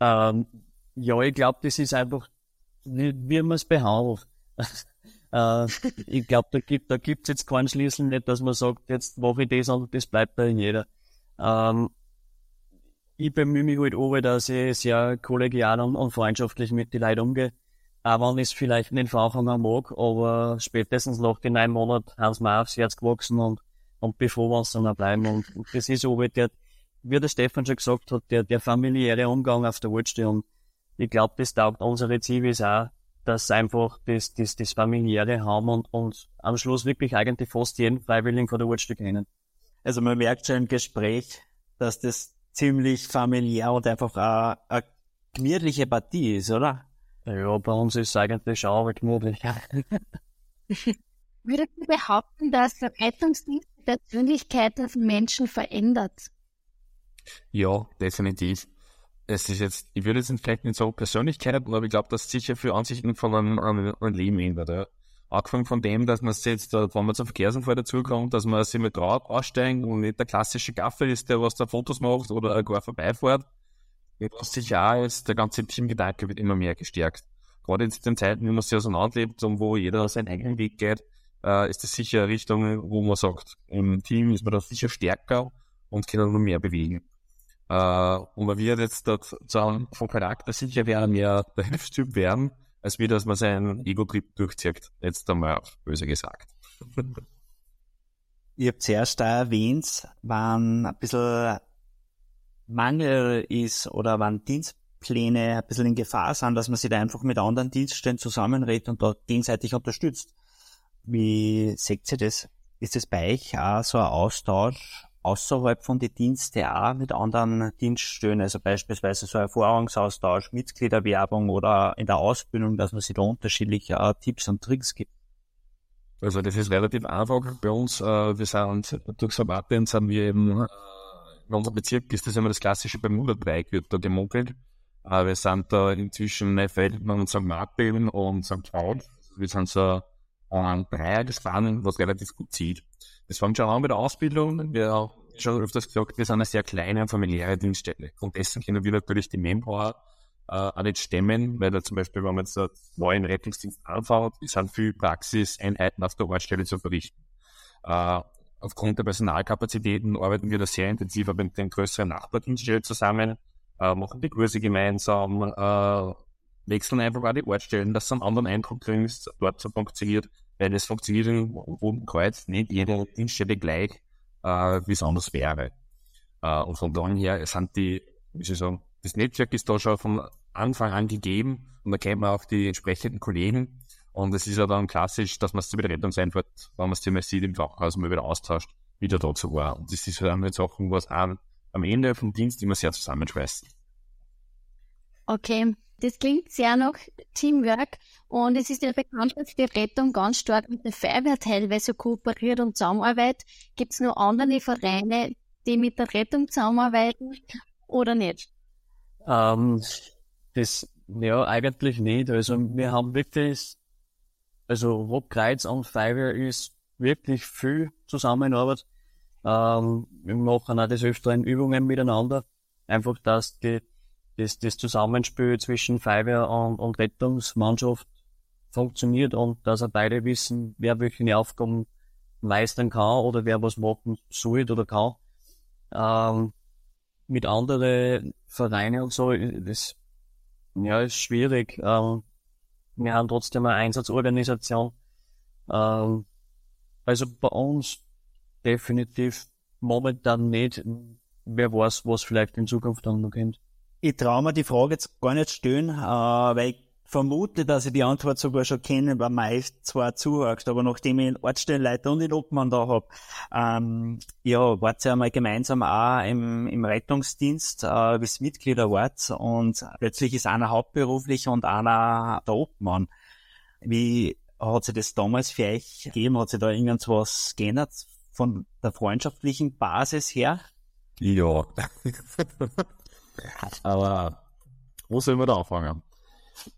Ähm, ja, ich glaube, das ist einfach, wie, man es behandelt. äh, ich glaube, da gibt da gibt's jetzt keinen Schlüssel nicht, dass man sagt, jetzt mache ich das und das bleibt bei jeder. Ähm, ich bemühe mich halt auch, dass ich sehr kollegial und, und freundschaftlich mit den Leuten umgehe. Auch wenn ich es vielleicht nicht von Anfang an mag, aber spätestens nach den neun Monaten haben sie mir aufs Herz gewachsen und, und bevor wir uns dann auch bleiben. Und, und das ist auch halt der, wie der Stefan schon gesagt hat, der, der familiäre Umgang auf der Waldstelle. Und ich glaube, das taugt unsere Zivis auch, dass einfach das, das, das familiäre haben und, und am Schluss wirklich eigentlich fast jeden Freiwilligen von der Waldstelle kennen. Also man merkt schon im Gespräch, dass das ziemlich familiär und einfach eine, eine gemütliche Partie ist, oder? Ja, bei uns ist es eigentlich auch gemütlich. Würdest du behaupten, dass der Rettungsdienst die Persönlichkeit des Menschen verändert? Ja, definitiv. Es ist jetzt, ich würde jetzt vielleicht nicht sagen Persönlichkeit, aber ich glaube, dass sicher für Ansichten von einem, einem, einem Leben ändert. Ja. Angefangen von dem, dass man jetzt, wenn man zum Verkehrsunfall dazukommt, dass man sich mit drauf aussteigen und nicht der klassische Gaffer ist, der was da Fotos macht oder gar vorbeifährt. Was sich auch jetzt, der ganze Teamgedanke wird immer mehr gestärkt. Gerade in den Zeiten, wie man sich auseinanderlebt und wo jeder seinen eigenen Weg geht, äh, ist das sicher eine Richtung, wo man sagt, im Team ist man da sicher stärker und kann noch mehr bewegen. Äh, und man wird jetzt dort sagen, vom Charakter sicher wäre mehr der Hilfstyp werden, als wie dass man seinen Ego-Trip durchzieht. Jetzt einmal böse gesagt. Ihr habt zuerst erwähnt, wann ein bisschen Mangel ist oder wann Dienstpläne ein bisschen in Gefahr sind, dass man sich da einfach mit anderen Dienststellen zusammenredet und da gegenseitig unterstützt. Wie seht ihr das? Ist das bei euch auch so ein Austausch außerhalb von den Diensten auch mit anderen Dienststellen, also beispielsweise so Erfahrungsaustausch, Mitgliederwerbung oder in der Ausbildung, dass man sich da unterschiedliche uh, Tipps und Tricks gibt? Also das ist relativ einfach bei uns. Uh, wir sind durch Sabatin sind wir eben uh, in unserem Bezirk ist das immer das klassische Bermuda-Dreieck, wird da gemunkelt. wir sind da inzwischen Neufeld und St. Martin und St. Cloud. Wir sind so ein Dreier gespannt, was relativ gut zieht. Das fängt schon an mit der Ausbildung. Wir haben schon öfters gesagt, wir sind eine sehr kleine und familiäre Dienststelle. Und dessen können wir natürlich die Manpower äh, auch nicht stemmen, weil da zum Beispiel, wenn man jetzt einen neuen Rettungsdienst anfängt, sind viel Praxiseinheiten auf der Ortsstelle zu verrichten. Äh, aufgrund der Personalkapazitäten arbeiten wir da sehr intensiv mit den größeren Nachbardienststellen zusammen, äh, machen die Kurse gemeinsam, äh, wechseln einfach auch die Ortsstellen, dass du einen anderen Eindruck kriegst, dort so funktioniert weil es funktioniert in Bodenkreuz nicht jede Dienststelle gleich, äh, wie es anders wäre. Äh, und von daher her sind die, wie soll ich sagen, das Netzwerk ist da schon von Anfang an gegeben und da kennt man auch die entsprechenden Kollegen. Und es ist ja dann klassisch, dass man es mit Rettungseinfahrt, wenn man es mal sieht im Krankenhaus, mal wieder austauscht, wieder dazu war. Und das ist halt Sachen, was am, am Ende vom Dienst immer sehr zusammenschweißt. Okay, das klingt sehr nach Teamwork und es ist ja bekannt, dass die Rettung ganz stark mit der Feuerwehr teilweise kooperiert und zusammenarbeitet. Gibt es noch andere Vereine, die mit der Rettung zusammenarbeiten oder nicht? Ähm, das, ja, eigentlich nicht. Also wir haben wirklich, also Rotkreuz und Feuerwehr ist wirklich viel Zusammenarbeit. Ähm, wir machen auch des Öfteren Übungen miteinander. Einfach, dass die das, das Zusammenspiel zwischen Feuerwehr und, und Rettungsmannschaft funktioniert und dass auch beide wissen, wer welche Aufgaben meistern kann oder wer was machen soll oder kann. Ähm, mit anderen Vereinen und so, das ja, ist schwierig. Ähm, wir haben trotzdem eine Einsatzorganisation. Ähm, also bei uns definitiv momentan nicht. Wer weiß, was vielleicht in Zukunft dann noch kommt. Ich traue mir die Frage jetzt gar nicht stellen, äh, weil ich vermute, dass ich die Antwort sogar schon kenne, weil meist zwar zuhörst, aber nachdem ich einen Ortsstellenleiter und den Obmann da hab, ähm, ja, wart ja einmal gemeinsam auch im, im Rettungsdienst, äh, bis Mitglieder wart und plötzlich ist einer hauptberuflich und einer der Obmann. Wie hat sich das damals für euch gegeben? Hat sich da irgendwas geändert von der freundschaftlichen Basis her? Ja. Aber wo sollen wir da anfangen?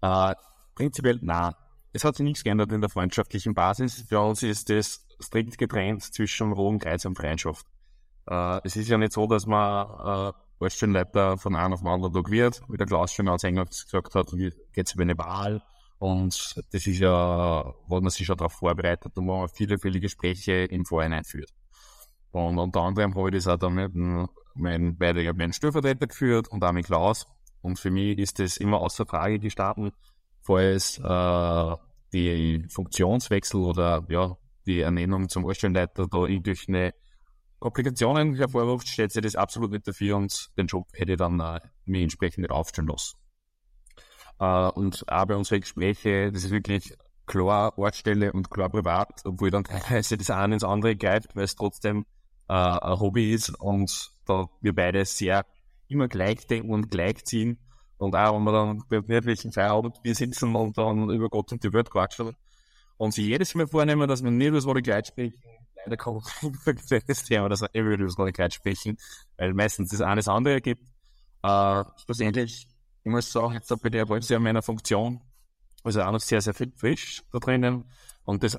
Äh, prinzipiell, nein. Es hat sich nichts geändert in der freundschaftlichen Basis. Für uns ist das strikt getrennt zwischen Rohen, Kreuz und Freundschaft. Äh, es ist ja nicht so, dass man äh, Ortsstellenleiter von einem auf den anderen Tag wird, wie der Klaus schon als eingangs gesagt hat, geht es über eine Wahl. Und das ist ja, wo man sich schon darauf vorbereitet und wo man viele, viele Gespräche im Vorhinein führt. Und unter anderem habe ich das auch dann mit meinen beiden meinen Stellvertreter geführt und auch mit Klaus. Und für mich ist das immer außer Frage gestanden, falls äh, die Funktionswechsel oder ja, die Ernennung zum Ortsstellenleiter da irgendwelche Komplikationen hervorruft, stellt sich das absolut nicht dafür und den Job hätte ich dann äh, mir entsprechend nicht aufstellen lassen. Äh, und auch bei unseren Gesprächen, das ist wirklich klar Ortsstelle und klar privat, obwohl dann teilweise das eine ins andere greift, weil es trotzdem äh, ein Hobby ist und da wir beide sehr immer gleich denken und gleich ziehen. Und auch wenn wir dann bei wirklichen Feierabend wir sitzen und dann über Gott und die Welt quatschen und sich jedes Mal vornehmen, dass wir nicht über das Wort gleich sprechen, leider kommt das Thema, dass wir über das Wort gleich sprechen, weil meistens das eine das andere gibt. Äh, schlussendlich, ich muss sagen, jetzt bei der Wolfsjahr meiner Funktion, also auch noch sehr, sehr viel frisch da drinnen. Und das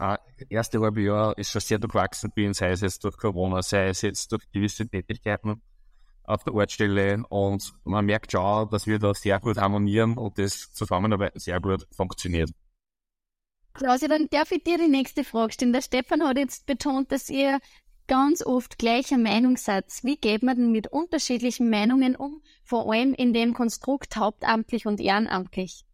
erste halbe Jahr ist schon sehr durchwachsen bin, sei es jetzt durch Corona, sei es jetzt durch gewisse Tätigkeiten auf der Ortsstelle. Und man merkt schon, dass wir da sehr gut harmonieren und das Zusammenarbeiten sehr gut funktioniert. Klausi, dann darf ich dir die nächste Frage stellen. Der Stefan hat jetzt betont, dass ihr ganz oft gleicher Meinung seid. Wie geht man denn mit unterschiedlichen Meinungen um, vor allem in dem Konstrukt hauptamtlich und ehrenamtlich?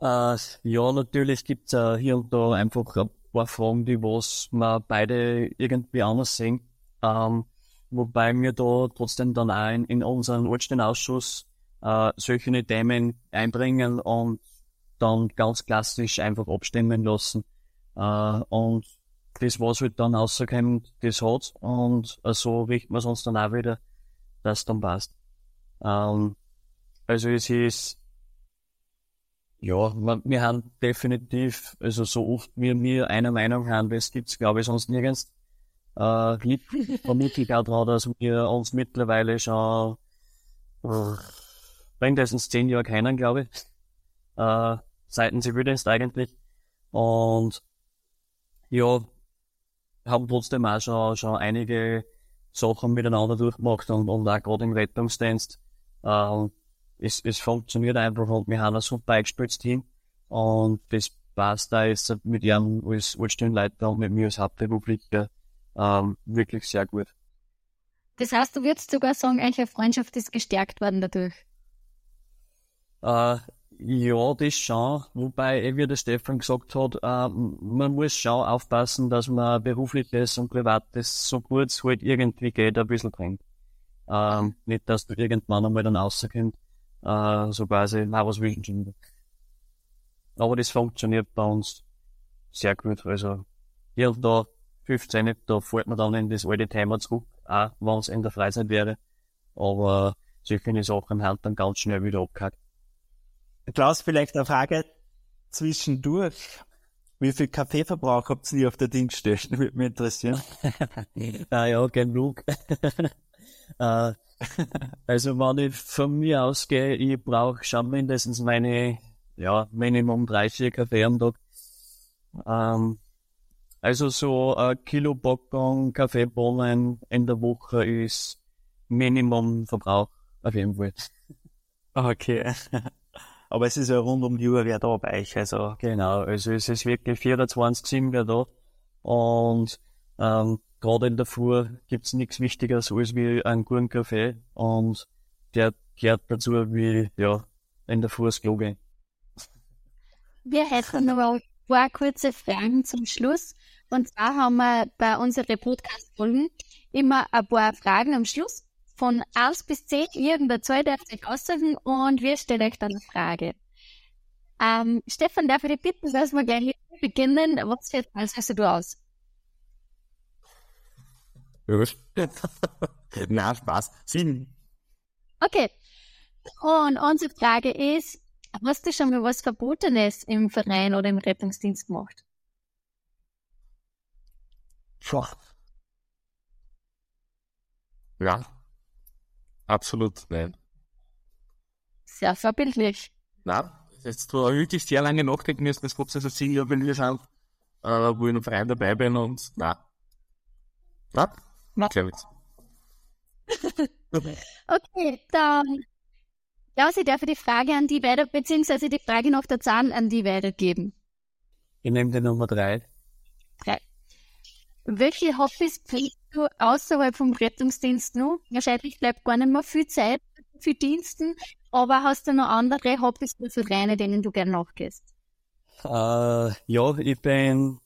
Äh, ja, natürlich gibt's äh, hier und da einfach ein paar Fragen, die was wir beide irgendwie anders sehen. Ähm, wobei wir da trotzdem dann auch in, unseren Ortsstellenausschuss äh, solche Themen einbringen und dann ganz klassisch einfach abstimmen lassen. Äh, und das, was halt dann rauskommt, das hat's. Und äh, so richten wir es uns dann auch wieder, dass es dann passt. Ähm, also es ist, ja, wir, haben definitiv, also so oft wir einer Meinung haben, das gibt's glaube ich sonst nirgends. Äh, liegt vermutlich auch daran, dass wir uns mittlerweile schon äh, mindestens zehn Jahre kennen, glaube ich. Äh, seiten Zivildienst eigentlich. Und ja, haben trotzdem auch schon, schon einige Sachen miteinander durchgemacht und, und auch gerade im Rettungsdienst. Äh, es, es funktioniert einfach und wir haben ein super eingespieltes Team und das passt da jetzt mit ihrem als Ortsstellenleiter und mit mir als Hauptberuflicher ähm, wirklich sehr gut. Das heißt, du würdest sogar sagen, eine Freundschaft ist gestärkt worden dadurch? Äh, ja, das schon. Wobei, eh, wie der Stefan gesagt hat, äh, man muss schon aufpassen, dass man berufliches und privates so gut es halt irgendwie geht, ein bisschen trennt. Ähm, nicht, dass du irgendwann einmal dann rauskommst, äh, so quasi, na, was willst du schon? Aber das funktioniert bei uns sehr gut. Also, hier und da, 15, da fällt man dann in das alte Thema zurück, auch wenn es in der Freizeit wäre. Aber solche Sachen haben dann ganz schnell wieder abgehakt. Klaus, vielleicht eine Frage zwischendurch. Wie viel Kaffeeverbrauch habt ihr auf der Dingstation? Würde mich interessieren. ah ja, genug. Äh, also wenn ich von mir ausgehe, ich brauche schon mindestens meine, ja, Minimum drei, vier Kaffee am Tag. Ähm, also so ein Kilo Packung Kaffeebohnen in der Woche ist Minimum Verbrauch auf jeden Fall. Okay. Aber es ist ja rund um die Uhr wer da bei euch, also. Genau, also es ist wirklich 24 7 wer da. Und ähm, gerade in der Früh gibt's nichts Wichtigeres als wie einen guten Kaffee. Und der gehört dazu wie, ja, in der Früh das Klo gehen. Wir hätten noch ein paar kurze Fragen zum Schluss. Und zwar haben wir bei unseren Podcast-Folgen immer ein paar Fragen am Schluss von 1 bis 10 irgendeine Zahl darf euch aussuchen und wir stellen euch dann eine Frage. Ähm, Stefan, darf ich dich bitten, dass wir gleich beginnen? Was für als hast du aus? Na, Spaß. Sieben. Okay. Und unsere Frage ist, hast du schon mal was Verbotenes im Verein oder im Rettungsdienst gemacht? Ja. Absolut nein. Sehr vorbildlich. Nein, jetzt habe ich wirklich sehr lange nachdenken müssen, das trotzdem so Ziel, wenn wir sind, äh, wo ich einem Verein dabei bin und nein. Nein? Nein. Glaube ich. Okay, dann Klaus, ich darf die Frage an die weiter, beziehungsweise die Frage nach der Zahl an die weitergeben. Ich nehme die Nummer drei. Drei. Welche Hobbys pflegst du außerhalb vom Rettungsdienst noch? Wahrscheinlich bleibt gar nicht mehr viel Zeit für Diensten, aber hast du noch andere Hobbys oder Vereine, denen du gerne nachgehst? Äh, ja, ich bin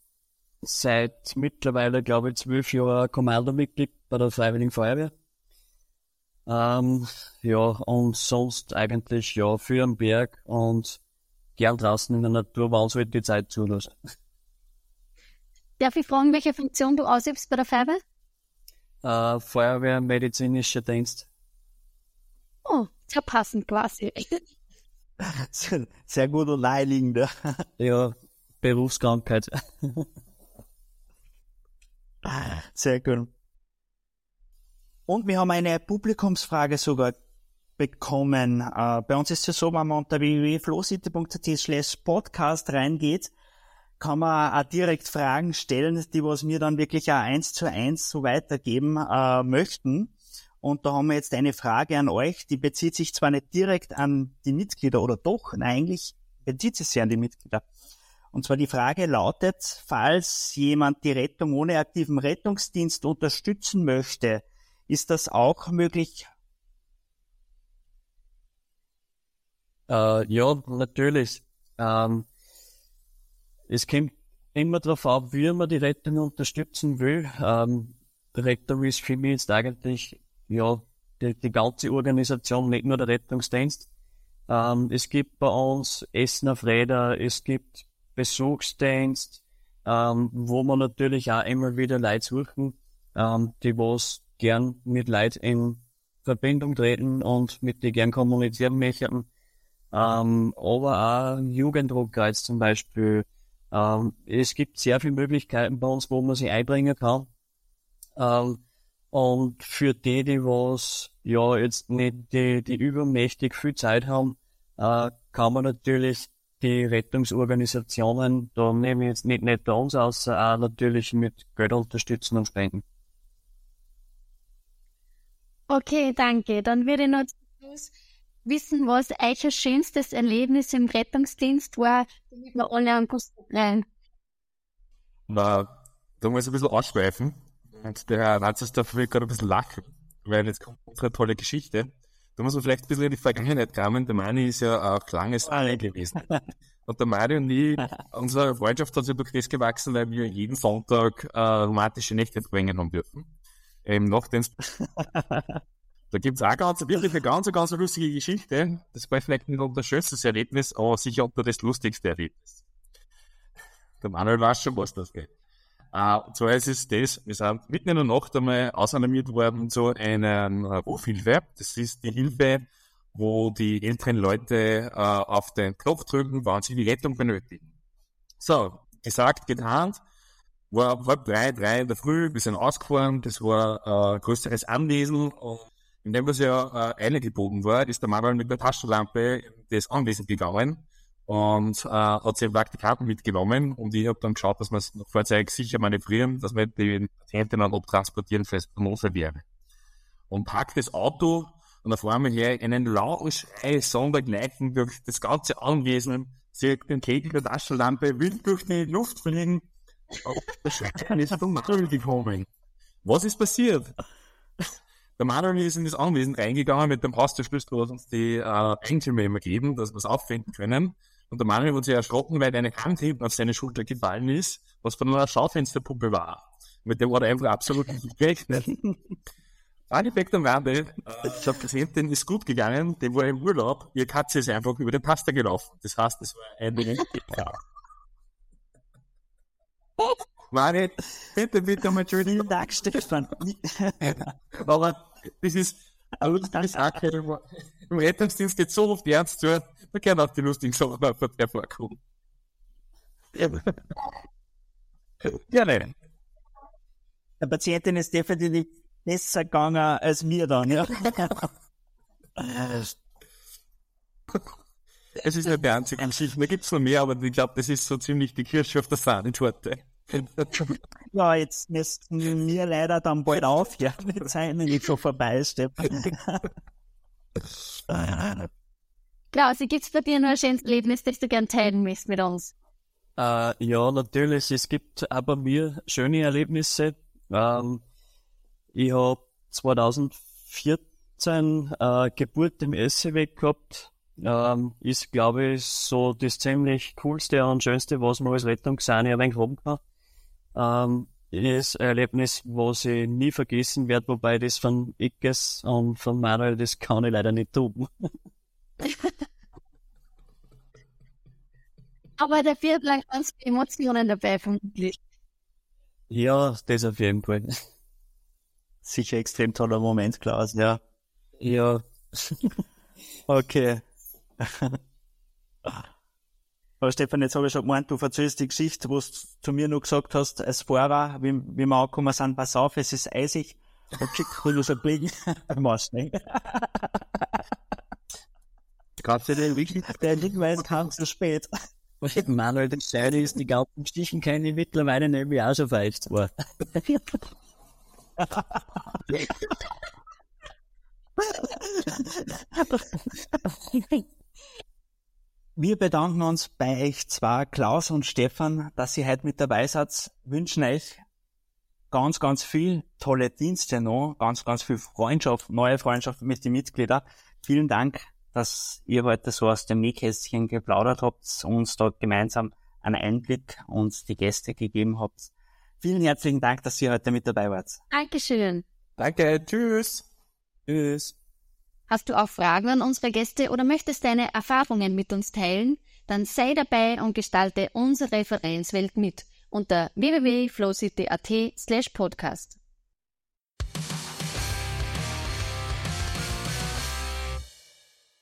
seit mittlerweile, glaube ich, zwölf Jahren Kommandomitglied bei der Freiwilligen Feuerwehr. Ähm, ja, und sonst eigentlich, ja, für den Berg und gern draußen in der Natur, wann es halt die Zeit zulassen. Darf ich fragen, welche Funktion du ausübst bei der Feuerwehr? Äh, Feuerwehr, medizinischer Dienst. Oh, sehr passend quasi. Sehr gut und naheliegend. Ja, Berufskrankheit. Sehr gut. Und wir haben eine Publikumsfrage sogar bekommen. Äh, bei uns ist es ja so, wenn man unter www.flowcity.at slash podcast reingeht, kann man auch direkt Fragen stellen, die was wir dann wirklich auch eins zu eins so weitergeben äh, möchten. Und da haben wir jetzt eine Frage an euch, die bezieht sich zwar nicht direkt an die Mitglieder oder doch, nein, eigentlich bezieht sie sich an die Mitglieder. Und zwar die Frage lautet, falls jemand die Rettung ohne aktiven Rettungsdienst unterstützen möchte, ist das auch möglich? Äh, ja, natürlich. Ähm, es kommt immer darauf ab, wie man die Rettung unterstützen will. Ähm, Rettung ist für mich jetzt eigentlich ja die, die ganze Organisation, nicht nur der Rettungsdienst. Ähm, es gibt bei uns Essen auf Räder, es gibt Besuchsdienst, ähm, wo man natürlich auch immer wieder Leute suchen, ähm, die was gern mit Leuten in Verbindung treten und mit die gern kommunizieren möchten. Ähm, aber auch Jugenddruckkreuz zum Beispiel. Ähm, es gibt sehr viele Möglichkeiten bei uns, wo man sich einbringen kann. Ähm, und für die, die was ja jetzt nicht die, die übermächtig viel Zeit haben, äh, kann man natürlich die Rettungsorganisationen, da nehme ich jetzt nicht, nicht bei uns aus, auch natürlich mit Geld unterstützen und spenden. Okay, danke. Dann würde ich noch zum Schluss wissen, was euer schönstes Erlebnis im Rettungsdienst war, damit wir alle einen Guss rein. Na, da muss ich ein bisschen ausschweifen. Und der Herr Ranzers darf gerade ein bisschen lachen, weil jetzt kommt unsere tolle Geschichte. Da muss man vielleicht ein bisschen in die Vergangenheit kommen. Der Mani ist ja auch langes Alle gewesen. Und der Mario und ich, unsere Freundschaft hat sich durch das gewachsen, weil wir jeden Sonntag äh, romantische Nächte verbringen haben dürfen. Ähm, nach den Da gibt's auch ganz, wirklich eine ganz, ganz lustige Geschichte. Das war vielleicht nicht unser schönstes Erlebnis, aber sicher unter das lustigste Erlebnis. Der Manuel weiß schon, was das geht. Uh, und zwar ist es das, wir sind mitten in der Nacht einmal ausanimiert worden zu einer Rufhilfe. Das ist die Hilfe, wo die älteren Leute uh, auf den Knopf drücken, wann sie die Rettung benötigen. So, gesagt, getan, war halb drei, drei in der Früh, wir sind ausgefahren, das war ein äh, größeres Anwesen und in dem, was ja äh, eingebogen war, ist der Mann mit der Taschenlampe das Anwesen gegangen und äh, hat sich Praktikanten mitgenommen und ich habe dann geschaut, dass wir das Fahrzeug sicher manövrieren, dass wir die Patienten dann abtransportieren, falls es Notfall wäre. Und packt das Auto und auf einmal her einen lauten Schrei, sondergleichen durch das ganze Anwesen, zieht den Kegel der Taschenlampe wild durch die Luft fliegen. Und der ist gekommen. Was ist passiert? Der Manuel ist in das Anwesen reingegangen mit dem Haustürschlüssel, was uns die äh, Eigentümer immer geben, dass wir es auffinden können. Und der Manuel hat sich erschrocken, weil eine Hand hinten auf seine Schulter gefallen ist, was von einer Schaufensterpuppe war. Mit dem war er einfach absolut nicht gerechnet. Funnyfact am Rande, ich habe gesehen, den ist gut gegangen, dem war im Urlaub, ihr Katze ist einfach über den Pasta gelaufen. Das heißt, es war ein ja. Mari, bitte, bitte um Entschuldigung. Tag, Stefan. Aber das ist eine lustige Sache. Im Rettungsdienst geht so oft ernst zu, da können auch die lustigen Sachen einfach vorkommen. Ja, nein. Der Patientin ist definitiv besser gegangen als mir dann, ja. Es ist nicht die einzige Geschichte, da gibt's noch mehr, aber ich glaube, das ist so ziemlich die Kirsche auf der Sahnetorte. Ja, jetzt müssten wir leider dann bald aufhören. Die Zeit nicht so vorbei, Stefan. Klausi, gibt's bei dir noch ein schönes Erlebnis, das du gern teilen möchtest mit uns? Äh, ja, natürlich. Es gibt bei mir schöne Erlebnisse. Ähm, ich habe 2014 äh, Geburt im Esseweg gehabt. Ähm, ist, glaube ich, so das ziemlich coolste und schönste, was man als Rettungsseine ein wenig haben kann. Ähm, ist ein Erlebnis, was ich nie vergessen werde, wobei das von Ickes und von Manuel, das kann ich leider nicht tun. Aber dafür bleiben ganz viele Emotionen dabei, vermutlich. Ja, das auf jeden Fall. Sicher extrem toller Moment, Klaus, ja. Ja, Okay. Aber Stefan, jetzt habe ich schon gemeint, du erzählst die Geschichte, wo du zu mir noch gesagt hast, als Fahrer, wie, wie wir angekommen sind, pass auf, es ist eisig. Und schick, du so fliegen. Machst nicht. Kannst du den wirklich? Der Hinweis kam zu spät. Manuel, das Scheide ist, die ganzen Stichen kenne ich mittlerweile nämlich auch schon falsch zwar. Wir bedanken uns bei euch zwei, Klaus und Stefan, dass ihr heute mit dabei seid. Wünschen euch ganz, ganz viel tolle Dienste noch, ganz, ganz viel Freundschaft, neue Freundschaft mit den Mitgliedern. Vielen Dank, dass ihr heute so aus dem Nähkästchen geplaudert habt, uns dort gemeinsam einen Einblick und die Gäste gegeben habt. Vielen herzlichen Dank, dass ihr heute mit dabei wart. Dankeschön. Danke, tschüss. Tschüss. Hast du auch Fragen an unsere Gäste oder möchtest deine Erfahrungen mit uns teilen? Dann sei dabei und gestalte unsere Vereinswelt mit unter www.flowcity.at slash podcast.